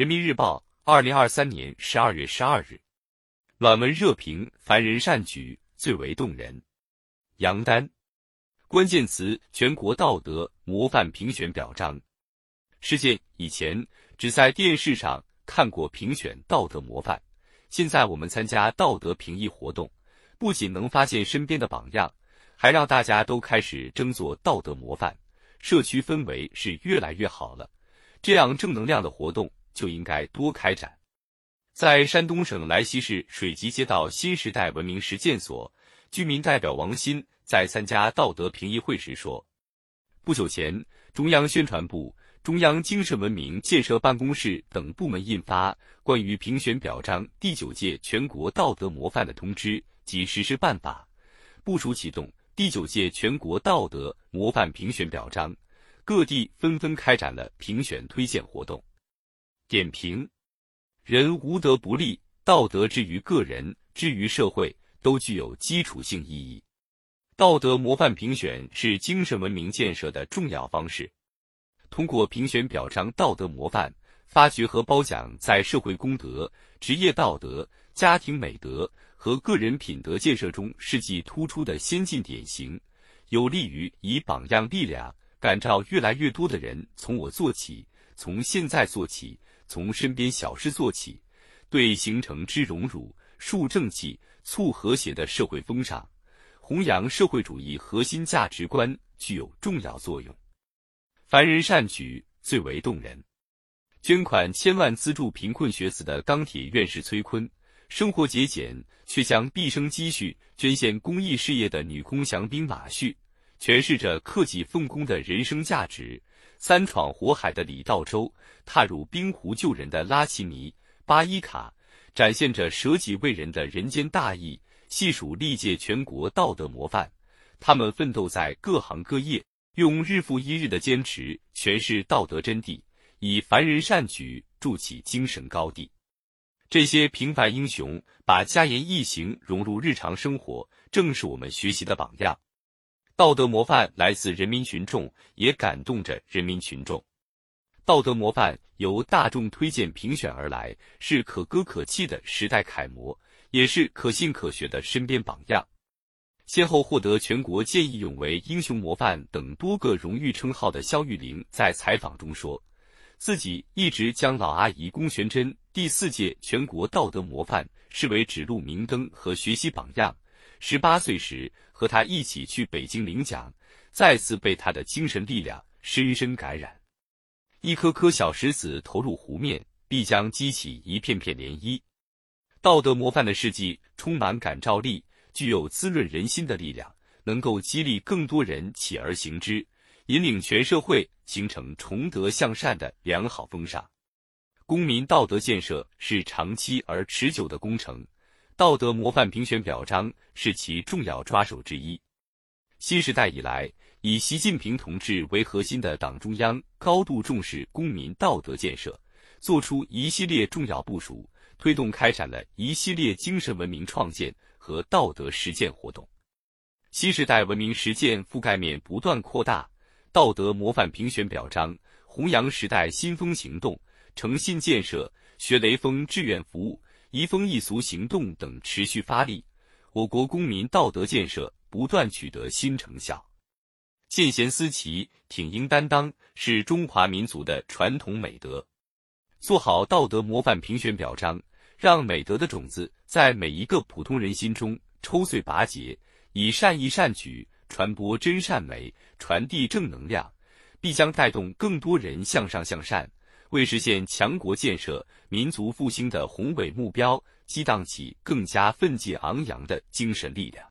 人民日报，二零二三年十二月十二日，暖文热评：凡人善举最为动人。杨丹，关键词：全国道德模范评选表彰。事件以前只在电视上看过评选道德模范，现在我们参加道德评议活动，不仅能发现身边的榜样，还让大家都开始争做道德模范，社区氛围是越来越好了。这样正能量的活动。就应该多开展。在山东省莱西市水集街道新时代文明实践所，居民代表王鑫在参加道德评议会时说：“不久前，中央宣传部、中央精神文明建设办公室等部门印发关于评选表彰第九届全国道德模范的通知及实施办法，部署启动第九届全国道德模范评选表彰，各地纷纷开展了评选推荐活动。”点评：人无德不立，道德之于个人，之于社会，都具有基础性意义。道德模范评选是精神文明建设的重要方式。通过评选表彰道德模范，发掘和褒奖在社会公德、职业道德、家庭美德和个人品德建设中事迹突出的先进典型，有利于以榜样力量感召越来越多的人从我做起，从现在做起。从身边小事做起，对形成知荣辱、树正气、促和谐的社会风尚，弘扬社会主义核心价值观具有重要作用。凡人善举最为动人。捐款千万资助贫困学子的钢铁院士崔坤，生活节俭却将毕生积蓄捐献公益事业的女工降兵马旭，诠释着克己奉公的人生价值。三闯火海的李道周，踏入冰湖救人的拉奇尼巴伊卡，展现着舍己为人的人间大义。细数历届全国道德模范，他们奋斗在各行各业，用日复一日的坚持诠释道德真谛，以凡人善举筑起精神高地。这些平凡英雄把家言义行融入日常生活，正是我们学习的榜样。道德模范来自人民群众，也感动着人民群众。道德模范由大众推荐评选而来，是可歌可泣的时代楷模，也是可信可学的身边榜样。先后获得全国见义勇为英雄模范等多个荣誉称号的肖玉玲在采访中说，自己一直将老阿姨龚玄珍第四届全国道德模范视为指路明灯和学习榜样。十八岁时，和他一起去北京领奖，再次被他的精神力量深深感染。一颗颗小石子投入湖面，必将激起一片片涟漪。道德模范的事迹充满感召力，具有滋润人心的力量，能够激励更多人起而行之，引领全社会形成崇德向善的良好风尚。公民道德建设是长期而持久的工程。道德模范评选表彰是其重要抓手之一。新时代以来，以习近平同志为核心的党中央高度重视公民道德建设，作出一系列重要部署，推动开展了一系列精神文明创建和道德实践活动。新时代文明实践覆盖面不断扩大，道德模范评选表彰、弘扬时代新风行动、诚信建设、学雷锋志愿服务。移风易俗行动等持续发力，我国公民道德建设不断取得新成效。见贤思齐、挺膺担当是中华民族的传统美德。做好道德模范评选表彰，让美德的种子在每一个普通人心中抽穗拔节，以善意善举传播真善美，传递正能量，必将带动更多人向上向善。为实现强国建设、民族复兴的宏伟目标，激荡起更加奋进昂扬的精神力量。